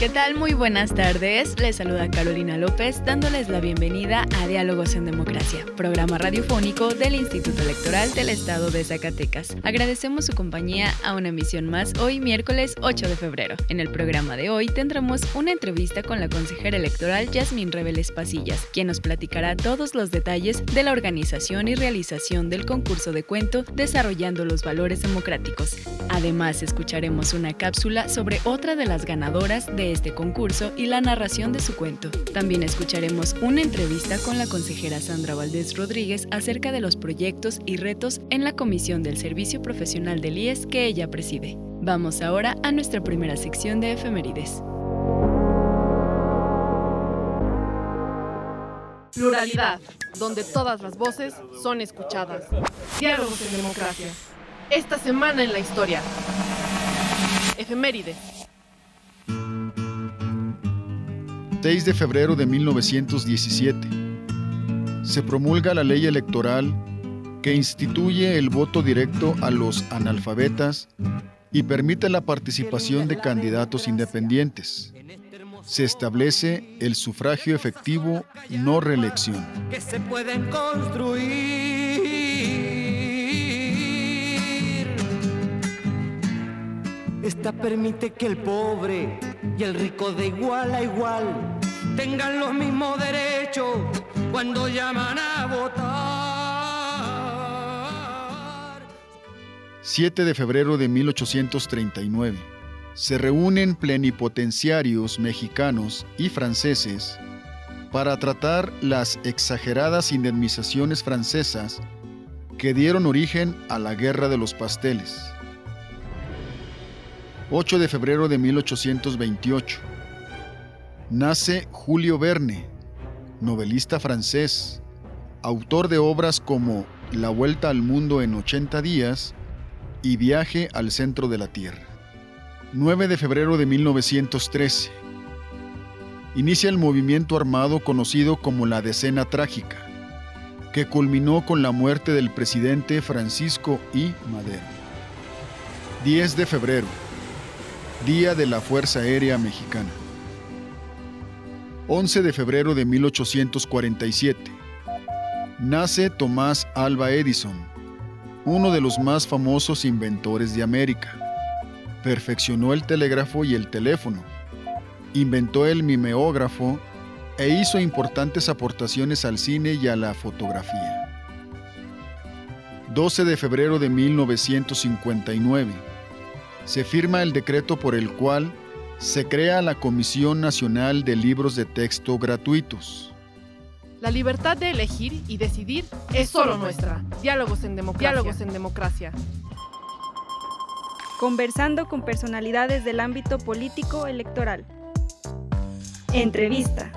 ¿Qué tal? Muy buenas tardes. Les saluda Carolina López dándoles la bienvenida a Diálogos en Democracia, programa radiofónico del Instituto Electoral del Estado de Zacatecas. Agradecemos su compañía a una emisión más hoy miércoles 8 de febrero. En el programa de hoy tendremos una entrevista con la consejera electoral Yasmín Reveles Pasillas, quien nos platicará todos los detalles de la organización y realización del concurso de cuento Desarrollando los Valores Democráticos. Además, escucharemos una cápsula sobre otra de las ganadoras de este concurso y la narración de su cuento. También escucharemos una entrevista con la consejera Sandra Valdés Rodríguez acerca de los proyectos y retos en la Comisión del Servicio Profesional del IES que ella preside. Vamos ahora a nuestra primera sección de efemérides. Pluralidad, donde todas las voces son escuchadas. Diálogos en democracia. Esta semana en la historia. Efemérides. 6 de febrero de 1917. Se promulga la ley electoral que instituye el voto directo a los analfabetas y permite la participación de candidatos independientes. Se establece el sufragio efectivo, no reelección. Que se pueden construir. Esta permite que el pobre y el rico de igual a igual tengan los mismos derechos cuando llaman a votar. 7 de febrero de 1839. Se reúnen plenipotenciarios mexicanos y franceses para tratar las exageradas indemnizaciones francesas que dieron origen a la Guerra de los Pasteles. 8 de febrero de 1828. Nace Julio Verne, novelista francés, autor de obras como La Vuelta al Mundo en 80 días y Viaje al Centro de la Tierra. 9 de febrero de 1913. Inicia el movimiento armado conocido como la Decena Trágica, que culminó con la muerte del presidente Francisco I. Madero. 10 de febrero. Día de la Fuerza Aérea Mexicana. 11 de febrero de 1847. Nace Tomás Alba Edison, uno de los más famosos inventores de América. Perfeccionó el telégrafo y el teléfono. Inventó el mimeógrafo e hizo importantes aportaciones al cine y a la fotografía. 12 de febrero de 1959 se firma el decreto por el cual se crea la Comisión Nacional de Libros de Texto Gratuitos. La libertad de elegir y decidir es solo nuestra. Diálogos en democracia. Diálogos en democracia. Conversando con personalidades del ámbito político electoral. Entrevista.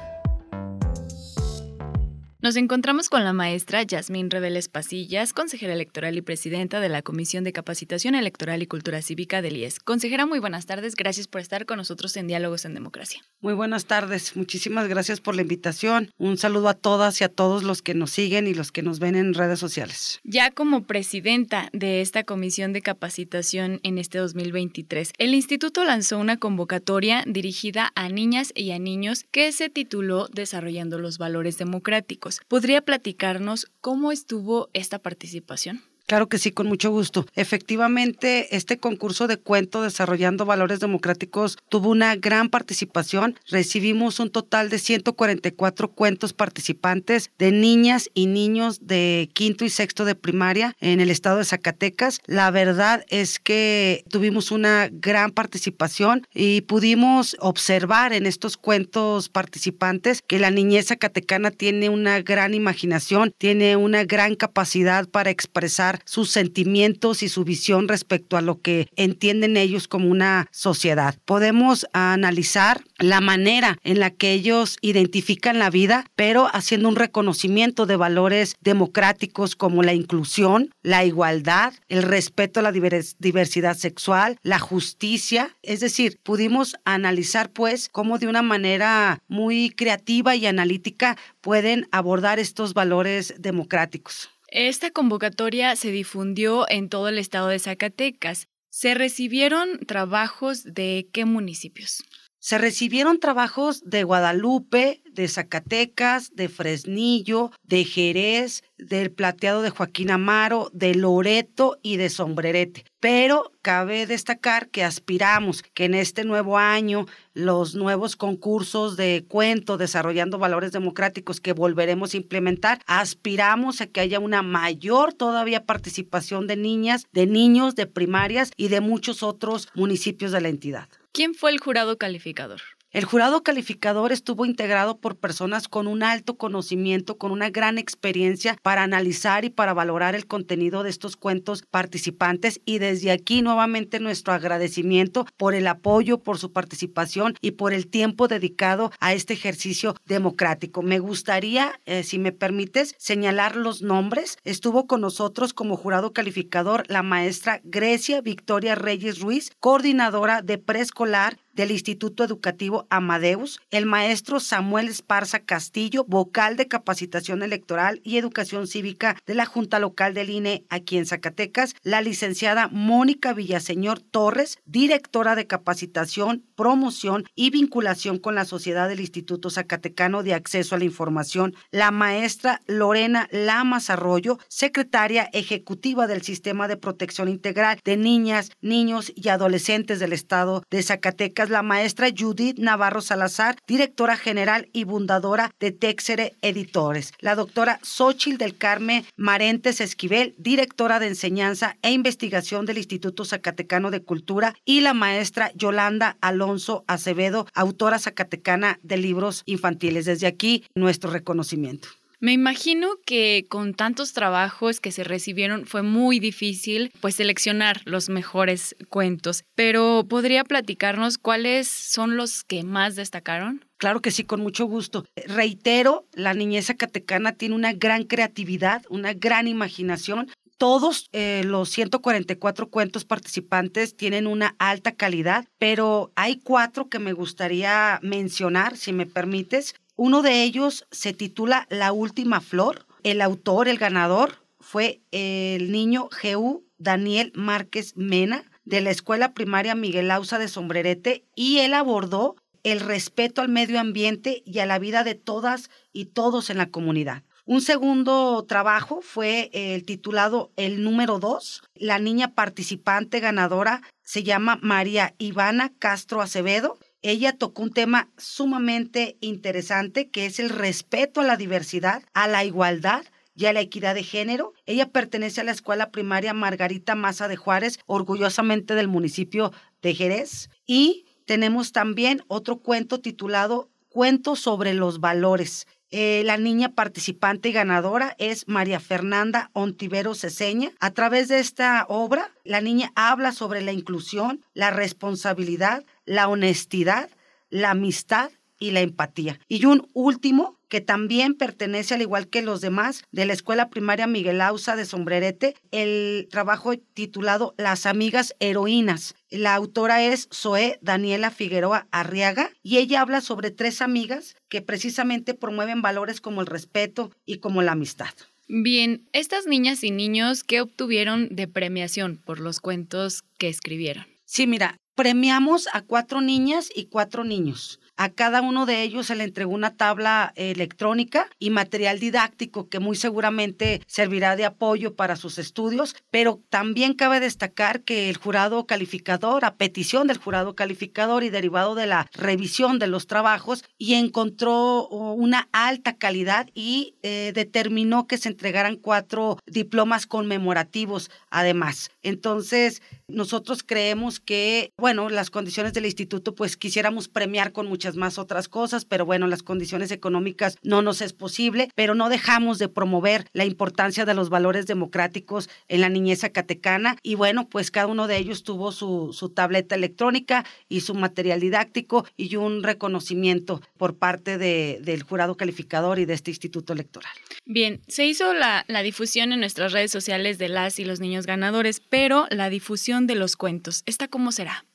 Nos encontramos con la maestra Yasmín Reveles Pasillas, consejera electoral y presidenta de la Comisión de Capacitación Electoral y Cultura Cívica del IES. Consejera, muy buenas tardes. Gracias por estar con nosotros en Diálogos en Democracia. Muy buenas tardes. Muchísimas gracias por la invitación. Un saludo a todas y a todos los que nos siguen y los que nos ven en redes sociales. Ya como presidenta de esta Comisión de Capacitación en este 2023, el instituto lanzó una convocatoria dirigida a niñas y a niños que se tituló Desarrollando los Valores Democráticos. ¿Podría platicarnos cómo estuvo esta participación? Claro que sí, con mucho gusto. Efectivamente, este concurso de cuento desarrollando valores democráticos tuvo una gran participación. Recibimos un total de 144 cuentos participantes de niñas y niños de quinto y sexto de primaria en el estado de Zacatecas. La verdad es que tuvimos una gran participación y pudimos observar en estos cuentos participantes que la niñez zacatecana tiene una gran imaginación, tiene una gran capacidad para expresar sus sentimientos y su visión respecto a lo que entienden ellos como una sociedad. Podemos analizar la manera en la que ellos identifican la vida, pero haciendo un reconocimiento de valores democráticos como la inclusión, la igualdad, el respeto a la diversidad sexual, la justicia. Es decir, pudimos analizar pues cómo de una manera muy creativa y analítica pueden abordar estos valores democráticos. Esta convocatoria se difundió en todo el estado de Zacatecas. ¿Se recibieron trabajos de qué municipios? Se recibieron trabajos de Guadalupe, de Zacatecas, de Fresnillo, de Jerez, del Plateado de Joaquín Amaro, de Loreto y de Sombrerete. Pero cabe destacar que aspiramos que en este nuevo año los nuevos concursos de cuento desarrollando valores democráticos que volveremos a implementar, aspiramos a que haya una mayor todavía participación de niñas, de niños, de primarias y de muchos otros municipios de la entidad. ¿Quién fue el jurado calificador? El jurado calificador estuvo integrado por personas con un alto conocimiento, con una gran experiencia para analizar y para valorar el contenido de estos cuentos participantes y desde aquí nuevamente nuestro agradecimiento por el apoyo, por su participación y por el tiempo dedicado a este ejercicio democrático. Me gustaría, eh, si me permites, señalar los nombres. Estuvo con nosotros como jurado calificador la maestra Grecia Victoria Reyes Ruiz, coordinadora de preescolar del Instituto Educativo Amadeus, el maestro Samuel Esparza Castillo, vocal de capacitación electoral y educación cívica de la Junta Local del INE aquí en Zacatecas, la licenciada Mónica Villaseñor Torres, directora de capacitación, promoción y vinculación con la sociedad del Instituto Zacatecano de Acceso a la Información, la maestra Lorena Lamas Arroyo, secretaria ejecutiva del Sistema de Protección Integral de Niñas, Niños y Adolescentes del Estado de Zacatecas, la maestra Judith Navarro Salazar, directora general y fundadora de Texere Editores, la doctora Xochil del Carmen Marentes Esquivel, directora de enseñanza e investigación del Instituto Zacatecano de Cultura, y la maestra Yolanda Alonso Acevedo, autora zacatecana de libros infantiles. Desde aquí, nuestro reconocimiento. Me imagino que con tantos trabajos que se recibieron fue muy difícil pues seleccionar los mejores cuentos, pero ¿podría platicarnos cuáles son los que más destacaron? Claro que sí, con mucho gusto. Reitero, la niñez zacatecana tiene una gran creatividad, una gran imaginación todos eh, los 144 cuentos participantes tienen una alta calidad, pero hay cuatro que me gustaría mencionar, si me permites. Uno de ellos se titula La última flor. El autor, el ganador, fue el niño Jeú Daniel Márquez Mena de la Escuela Primaria Miguel Ausa de Sombrerete y él abordó el respeto al medio ambiente y a la vida de todas y todos en la comunidad. Un segundo trabajo fue el titulado El número dos. La niña participante ganadora se llama María Ivana Castro Acevedo ella tocó un tema sumamente interesante que es el respeto a la diversidad, a la igualdad y a la equidad de género. Ella pertenece a la escuela primaria Margarita Maza de Juárez, orgullosamente del municipio de Jerez. Y tenemos también otro cuento titulado Cuento sobre los valores. Eh, la niña participante y ganadora es María Fernanda Ontivero Ceseña. A través de esta obra, la niña habla sobre la inclusión, la responsabilidad, la honestidad, la amistad y la empatía. Y un último que también pertenece, al igual que los demás, de la Escuela Primaria Miguel Ausa de Sombrerete, el trabajo titulado Las Amigas Heroínas. La autora es Zoe Daniela Figueroa Arriaga y ella habla sobre tres amigas que precisamente promueven valores como el respeto y como la amistad. Bien, estas niñas y niños, ¿qué obtuvieron de premiación por los cuentos que escribieron? Sí, mira, Premiamos a cuatro niñas y cuatro niños. A cada uno de ellos se le entregó una tabla electrónica y material didáctico que muy seguramente servirá de apoyo para sus estudios, pero también cabe destacar que el jurado calificador, a petición del jurado calificador y derivado de la revisión de los trabajos, y encontró una alta calidad y eh, determinó que se entregaran cuatro diplomas conmemorativos además. Entonces, nosotros creemos que, bueno, las condiciones del instituto, pues quisiéramos premiar con mucha más otras cosas, pero bueno, las condiciones económicas no nos es posible, pero no dejamos de promover la importancia de los valores democráticos en la niñez zacatecana y bueno, pues cada uno de ellos tuvo su, su tableta electrónica y su material didáctico y un reconocimiento por parte de, del jurado calificador y de este instituto electoral. Bien, se hizo la, la difusión en nuestras redes sociales de las y los niños ganadores, pero la difusión de los cuentos, ¿esta cómo será?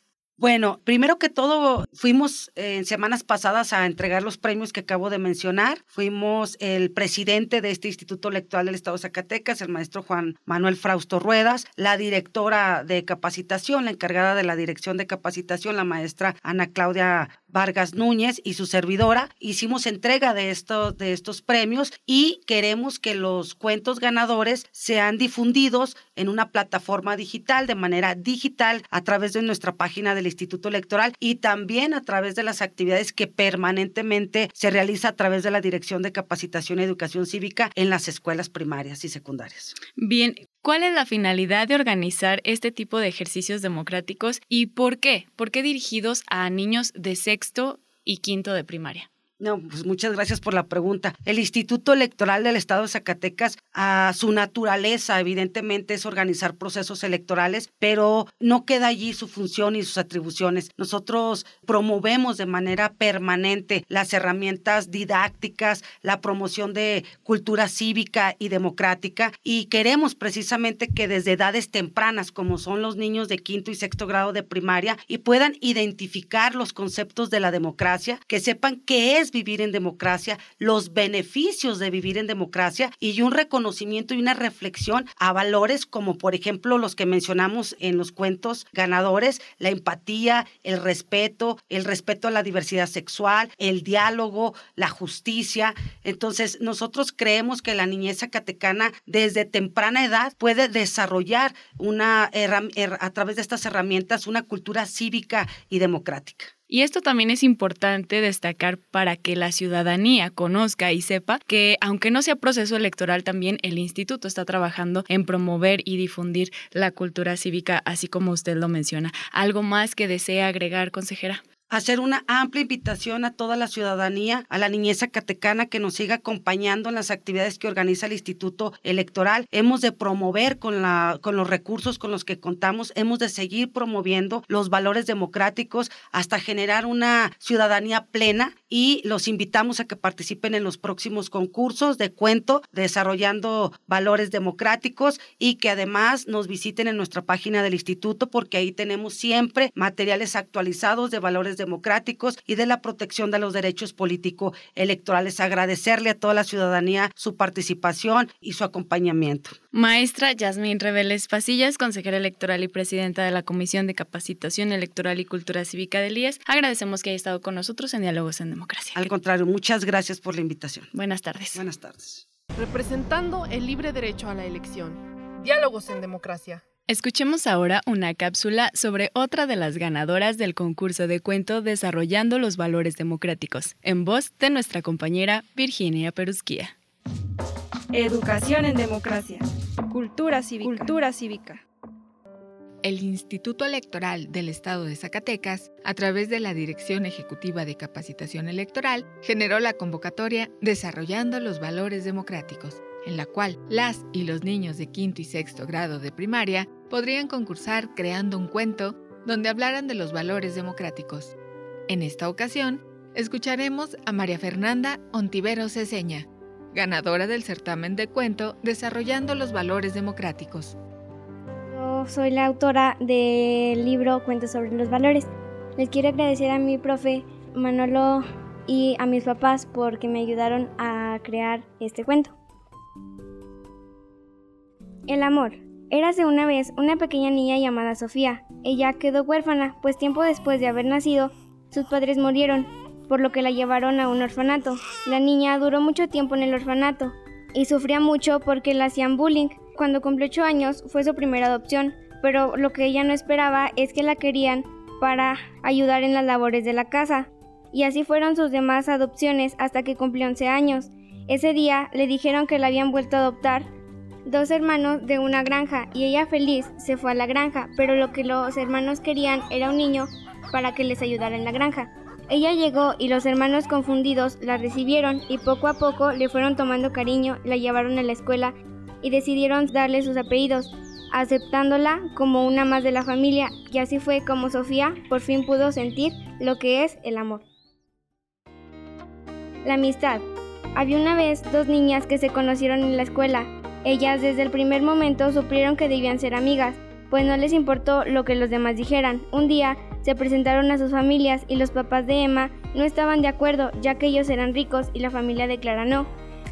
Bueno, primero que todo, fuimos eh, en semanas pasadas a entregar los premios que acabo de mencionar. Fuimos el presidente de este Instituto Electoral del Estado de Zacatecas, el maestro Juan Manuel Frausto Ruedas, la directora de capacitación, la encargada de la dirección de capacitación, la maestra Ana Claudia Vargas Núñez y su servidora. Hicimos entrega de, estos de estos premios y queremos que los cuentos ganadores sean difundidos en una plataforma digital, de manera digital, a través de nuestra página del Instituto Electoral y también a través de las actividades que permanentemente se realiza a través de la Dirección de Capacitación y Educación Cívica en las escuelas primarias y secundarias. Bien, ¿Cuál es la finalidad de organizar este tipo de ejercicios democráticos y por qué? ¿Por qué dirigidos a niños de sexto y quinto de primaria? No, pues muchas gracias por la pregunta. El Instituto Electoral del Estado de Zacatecas, a su naturaleza, evidentemente, es organizar procesos electorales, pero no queda allí su función y sus atribuciones. Nosotros promovemos de manera permanente las herramientas didácticas, la promoción de cultura cívica y democrática, y queremos precisamente que desde edades tempranas, como son los niños de quinto y sexto grado de primaria, y puedan identificar los conceptos de la democracia, que sepan qué es vivir en democracia, los beneficios de vivir en democracia y un reconocimiento y una reflexión a valores como por ejemplo los que mencionamos en los cuentos ganadores, la empatía, el respeto, el respeto a la diversidad sexual, el diálogo, la justicia. Entonces nosotros creemos que la niñez zacatecana desde temprana edad puede desarrollar una a través de estas herramientas una cultura cívica y democrática. Y esto también es importante destacar para que la ciudadanía conozca y sepa que aunque no sea proceso electoral, también el instituto está trabajando en promover y difundir la cultura cívica, así como usted lo menciona. ¿Algo más que desea agregar, consejera? Hacer una amplia invitación a toda la ciudadanía, a la niñez zacatecana que nos siga acompañando en las actividades que organiza el Instituto Electoral. Hemos de promover con, la, con los recursos con los que contamos, hemos de seguir promoviendo los valores democráticos hasta generar una ciudadanía plena y los invitamos a que participen en los próximos concursos de cuento desarrollando valores democráticos y que además nos visiten en nuestra página del instituto porque ahí tenemos siempre materiales actualizados de valores democráticos y de la protección de los derechos políticos electorales. Agradecerle a toda la ciudadanía su participación y su acompañamiento. Maestra Yasmín Reveles Pasillas, consejera electoral y presidenta de la Comisión de Capacitación Electoral y Cultura Cívica del IES, agradecemos que haya estado con nosotros en Diálogos en Democracia. Al contrario, muchas gracias por la invitación. Buenas tardes. Buenas tardes. Representando el libre derecho a la elección. Diálogos en Democracia. Escuchemos ahora una cápsula sobre otra de las ganadoras del concurso de cuento Desarrollando los Valores Democráticos, en voz de nuestra compañera Virginia Perusquía. Educación en democracia. Cultura cívica. Cultura cívica. El Instituto Electoral del Estado de Zacatecas, a través de la Dirección Ejecutiva de Capacitación Electoral, generó la convocatoria Desarrollando los Valores Democráticos, en la cual las y los niños de quinto y sexto grado de primaria podrían concursar creando un cuento donde hablaran de los valores democráticos. En esta ocasión, escucharemos a María Fernanda Ontivero Ceseña, ganadora del certamen de cuento Desarrollando los Valores Democráticos. Yo soy la autora del libro Cuentos sobre los Valores. Les quiero agradecer a mi profe Manolo y a mis papás porque me ayudaron a crear este cuento. El amor. Érase una vez una pequeña niña llamada Sofía. ella quedó huérfana, pues tiempo después de haber nacido, sus padres murieron, por lo que la llevaron a un orfanato. La niña duró mucho tiempo en el orfanato y sufría mucho porque la hacían bullying. Cuando cumplió 8 años fue su primera adopción, pero lo que ella no esperaba es que la querían para ayudar en las labores de la casa. Y así fueron sus demás adopciones hasta que cumplió 11 años. Ese día le dijeron que la habían vuelto a adoptar dos hermanos de una granja y ella feliz se fue a la granja, pero lo que los hermanos querían era un niño para que les ayudara en la granja. Ella llegó y los hermanos confundidos la recibieron y poco a poco le fueron tomando cariño, la llevaron a la escuela y decidieron darle sus apellidos, aceptándola como una más de la familia y así fue como Sofía por fin pudo sentir lo que es el amor. La amistad. Había una vez dos niñas que se conocieron en la escuela. Ellas desde el primer momento supieron que debían ser amigas, pues no les importó lo que los demás dijeran. Un día se presentaron a sus familias y los papás de Emma no estaban de acuerdo ya que ellos eran ricos y la familia de Clara no.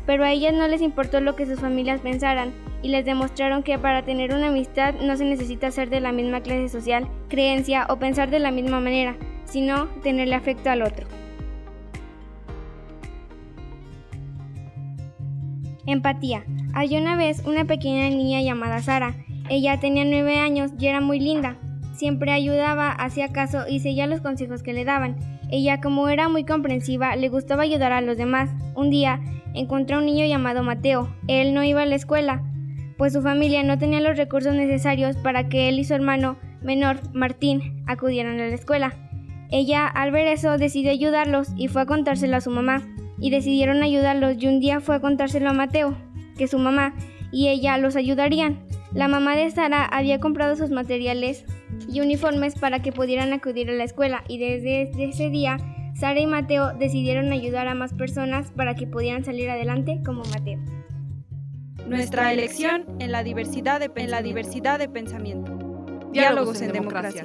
Pero a ellas no les importó lo que sus familias pensaran y les demostraron que para tener una amistad no se necesita ser de la misma clase social, creencia o pensar de la misma manera, sino tenerle afecto al otro. Empatía. Hay una vez una pequeña niña llamada Sara. Ella tenía nueve años y era muy linda. Siempre ayudaba, hacía caso y seguía los consejos que le daban. Ella, como era muy comprensiva, le gustaba ayudar a los demás. Un día encontró a un niño llamado Mateo. Él no iba a la escuela, pues su familia no tenía los recursos necesarios para que él y su hermano menor, Martín, acudieran a la escuela. Ella, al ver eso, decidió ayudarlos y fue a contárselo a su mamá y decidieron ayudarlos y un día fue a contárselo a Mateo, que su mamá y ella los ayudarían. La mamá de Sara había comprado sus materiales y uniformes para que pudieran acudir a la escuela y desde ese día Sara y Mateo decidieron ayudar a más personas para que pudieran salir adelante como Mateo. Nuestra elección en la diversidad de, en la diversidad de pensamiento. Diálogos en democracia.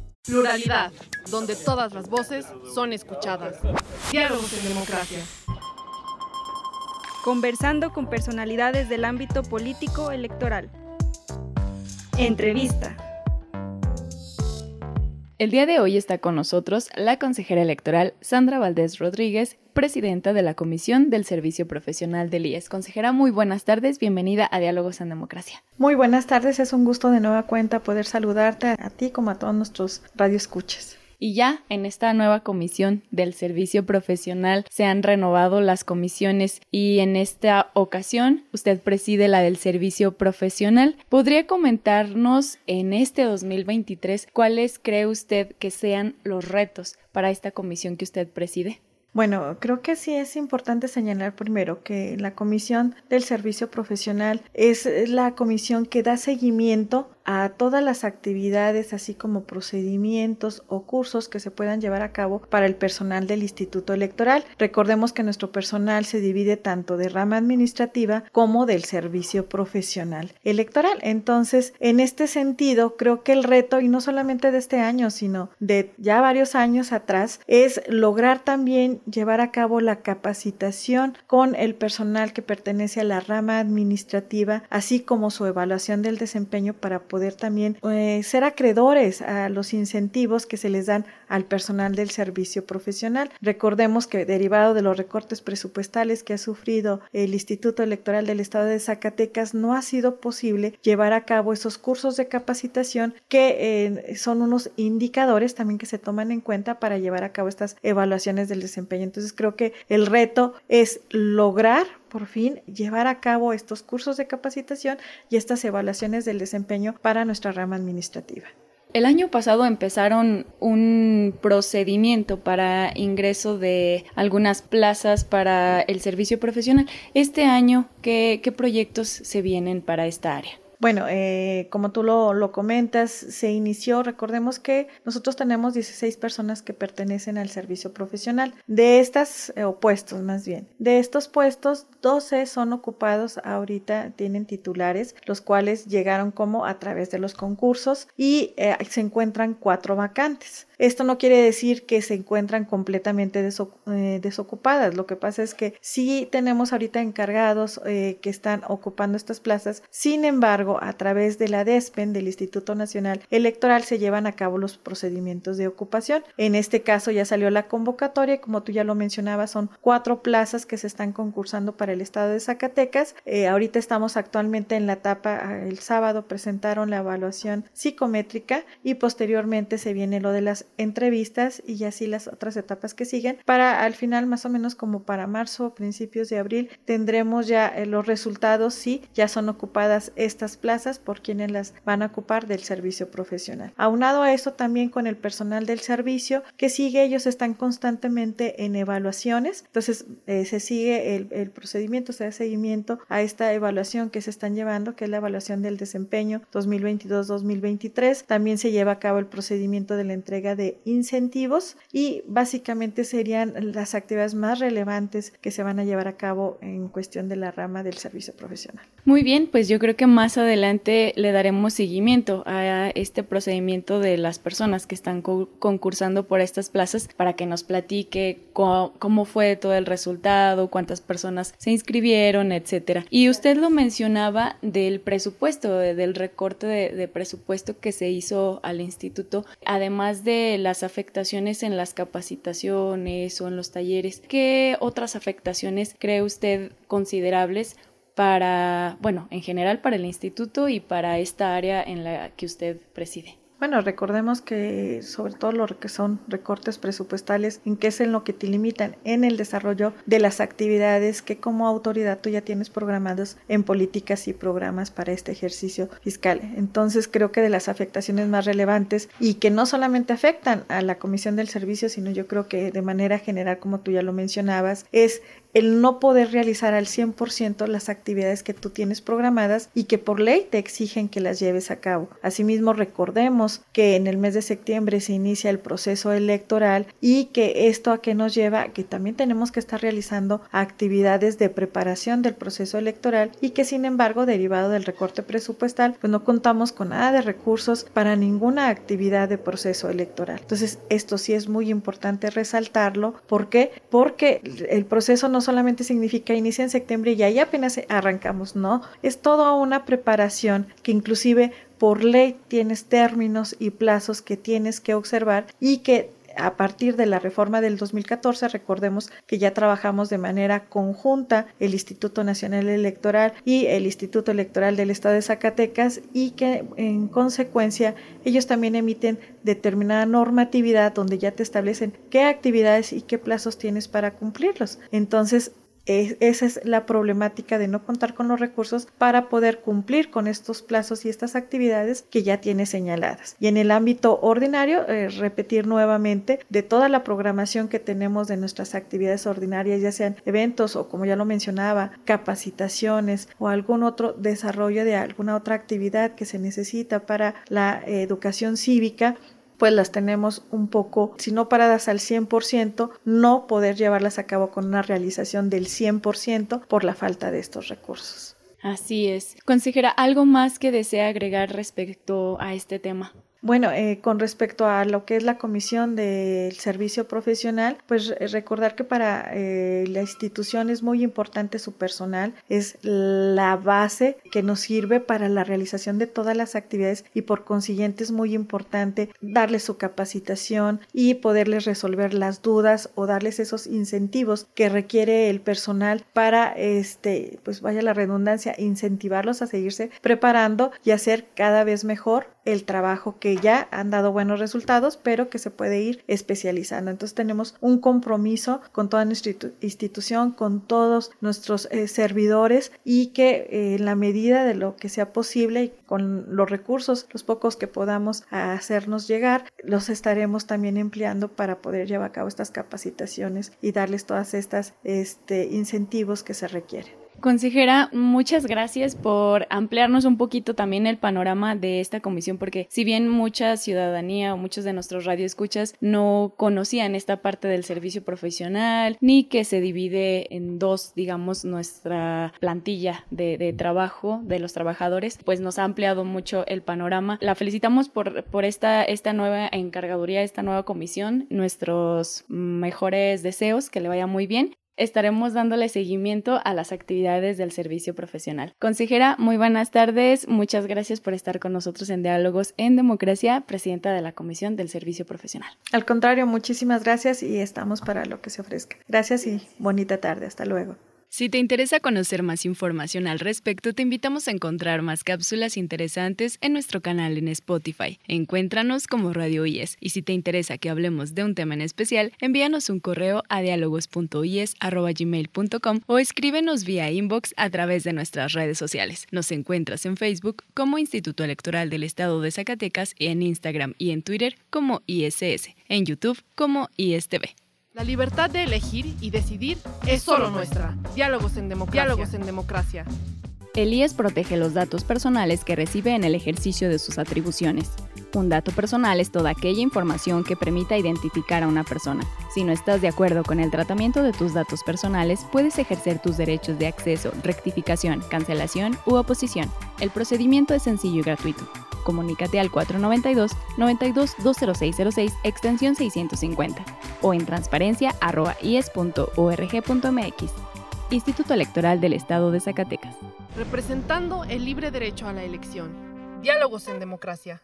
Pluralidad, donde todas las voces son escuchadas. Diálogos en democracia. Conversando con personalidades del ámbito político electoral. Entrevista. El día de hoy está con nosotros la consejera electoral Sandra Valdés Rodríguez, presidenta de la Comisión del Servicio Profesional del IES. Consejera, muy buenas tardes, bienvenida a Diálogos en Democracia. Muy buenas tardes, es un gusto de nueva cuenta poder saludarte a ti como a todos nuestros radioescuchas. Y ya en esta nueva comisión del servicio profesional se han renovado las comisiones y en esta ocasión usted preside la del servicio profesional. ¿Podría comentarnos en este 2023 cuáles cree usted que sean los retos para esta comisión que usted preside? Bueno, creo que sí es importante señalar primero que la Comisión del Servicio Profesional es la comisión que da seguimiento a todas las actividades, así como procedimientos o cursos que se puedan llevar a cabo para el personal del Instituto Electoral. Recordemos que nuestro personal se divide tanto de rama administrativa como del servicio profesional electoral. Entonces, en este sentido, creo que el reto, y no solamente de este año, sino de ya varios años atrás, es lograr también llevar a cabo la capacitación con el personal que pertenece a la rama administrativa, así como su evaluación del desempeño para poder también eh, ser acreedores a los incentivos que se les dan al personal del servicio profesional. Recordemos que derivado de los recortes presupuestales que ha sufrido el Instituto Electoral del Estado de Zacatecas, no ha sido posible llevar a cabo esos cursos de capacitación que eh, son unos indicadores también que se toman en cuenta para llevar a cabo estas evaluaciones del desempeño. Entonces creo que el reto es lograr por fin llevar a cabo estos cursos de capacitación y estas evaluaciones del desempeño para nuestra rama administrativa. El año pasado empezaron un procedimiento para ingreso de algunas plazas para el servicio profesional. Este año, ¿qué, proyectos se vienen para esta área? Bueno, eh, como tú lo, lo, comentas, se inició, recordemos que nosotros tenemos 16 personas que pertenecen al servicio profesional. De estas, eh, o puestos más bien, de estos puestos, 12 son ocupados ahorita, tienen titulares, los cuales llegaron como a través de los concursos y eh, se encuentran cuatro vacantes. Esto no quiere decir que se encuentran completamente eh, desocupadas. Lo que pasa es que sí tenemos ahorita encargados que están ocupando estas plazas. Sin embargo, a través de la DESPEN, del Instituto Nacional Electoral, se llevan a cabo los procedimientos de ocupación. En este caso ya salió la convocatoria. Como tú ya lo mencionabas, son cuatro plazas que se están concursando para el estado de Zacatecas. Eh, ahorita estamos actualmente en la etapa, el sábado presentaron la evaluación psicométrica y posteriormente se viene lo de las entrevistas y así las otras etapas que siguen. Para al final, más o menos como para marzo, principios de abril, tendremos ya eh, los resultados si ya son ocupadas estas plazas por quienes las van a ocupar del servicio profesional. Aunado a eso, también con el personal del servicio que sigue, ellos están constantemente en evaluaciones. Entonces, eh, se sigue el, el procedimiento, se da seguimiento a esta evaluación que se están llevando, que es la evaluación del desempeño 2022-2023. También se lleva a cabo el procedimiento de la entrega de incentivos y básicamente serían las actividades más relevantes que se van a llevar a cabo en cuestión de la rama del servicio profesional. Muy bien, pues yo creo que más adelante le daremos seguimiento a este procedimiento de las personas que están concursando por estas plazas para que nos platique cómo, fue todo el resultado, cuántas personas se inscribieron, etcétera. Y usted lo mencionaba del presupuesto, del recorte de presupuesto que se hizo al instituto, además de las afectaciones en las capacitaciones o en los talleres, ¿qué otras afectaciones cree usted considerables para, bueno, en general para el instituto y para esta área en la que usted preside? Bueno, recordemos que sobre todo lo que son recortes presupuestales, en qué es en lo que te limitan en el desarrollo de las actividades que como autoridad tú ya tienes programados en políticas y programas para este ejercicio fiscal. Entonces creo que de las afectaciones más relevantes y que no solamente afectan a la Comisión del Servicio, sino yo creo que de manera general, como tú ya lo mencionabas, es el no poder realizar al 100% las actividades que tú tienes programadas y que por ley te exigen que las lleves a cabo. Asimismo, recordemos que en el mes de septiembre se inicia el proceso electoral y que esto a qué nos lleva que también tenemos que estar realizando actividades de preparación del proceso electoral y que sin embargo, derivado del recorte presupuestal, pues no contamos con nada de recursos para ninguna actividad de proceso electoral. Entonces, esto sí es muy importante resaltarlo. ¿Por qué? Porque el proceso no solamente significa inicia en septiembre y ahí apenas arrancamos, no, es toda una preparación que inclusive por ley tienes términos y plazos que tienes que observar y que a partir de la reforma del 2014, recordemos que ya trabajamos de manera conjunta el Instituto Nacional Electoral y el Instituto Electoral del Estado de Zacatecas y que en consecuencia ellos también emiten determinada normatividad donde ya te establecen qué actividades y qué plazos tienes para cumplirlos. Entonces, esa es la problemática de no contar con los recursos para poder cumplir con estos plazos y estas actividades que ya tiene señaladas. Y en el ámbito ordinario, eh, repetir nuevamente de toda la programación que tenemos de nuestras actividades ordinarias, ya sean eventos o como ya lo mencionaba, capacitaciones o algún otro desarrollo de alguna otra actividad que se necesita para la educación cívica, pues las tenemos un poco, si no paradas al 100%, no poder llevarlas a cabo con una realización del 100% por la falta de estos recursos. Así es. Consejera, ¿algo más que desea agregar respecto a este tema? Bueno, eh, con respecto a lo que es la comisión del servicio profesional, pues eh, recordar que para eh, la institución es muy importante su personal, es la base que nos sirve para la realización de todas las actividades y por consiguiente es muy importante darles su capacitación y poderles resolver las dudas o darles esos incentivos que requiere el personal para, este, pues vaya la redundancia, incentivarlos a seguirse preparando y hacer cada vez mejor el trabajo que ya han dado buenos resultados, pero que se puede ir especializando. Entonces tenemos un compromiso con toda nuestra institución, con todos nuestros eh, servidores y que eh, en la medida de lo que sea posible y con los recursos, los pocos que podamos hacernos llegar, los estaremos también empleando para poder llevar a cabo estas capacitaciones y darles todas estas este, incentivos que se requieren. Consejera, muchas gracias por ampliarnos un poquito también el panorama de esta comisión, porque si bien mucha ciudadanía o muchos de nuestros radioescuchas no conocían esta parte del servicio profesional, ni que se divide en dos, digamos, nuestra plantilla de, de trabajo de los trabajadores, pues nos ha ampliado mucho el panorama. La felicitamos por, por esta, esta nueva encargaduría, esta nueva comisión, nuestros mejores deseos, que le vaya muy bien estaremos dándole seguimiento a las actividades del servicio profesional. Consejera, muy buenas tardes. Muchas gracias por estar con nosotros en Diálogos en Democracia, presidenta de la Comisión del Servicio Profesional. Al contrario, muchísimas gracias y estamos para lo que se ofrezca. Gracias y bonita tarde. Hasta luego. Si te interesa conocer más información al respecto, te invitamos a encontrar más cápsulas interesantes en nuestro canal en Spotify. Encuéntranos como Radio IES y si te interesa que hablemos de un tema en especial, envíanos un correo a dialogos.ies.gmail.com o escríbenos vía inbox a través de nuestras redes sociales. Nos encuentras en Facebook como Instituto Electoral del Estado de Zacatecas en Instagram y en Twitter como ISS, en YouTube como ISTV. La libertad de elegir y decidir es solo nuestra. Diálogos en democracia. Diálogos en democracia. El IES protege los datos personales que recibe en el ejercicio de sus atribuciones. Un dato personal es toda aquella información que permita identificar a una persona. Si no estás de acuerdo con el tratamiento de tus datos personales, puedes ejercer tus derechos de acceso, rectificación, cancelación u oposición. El procedimiento es sencillo y gratuito. Comunícate al 492-92-20606, extensión 650, o en transparencia.ies.org.mx. Instituto Electoral del Estado de Zacatecas. Representando el libre derecho a la elección. Diálogos en democracia.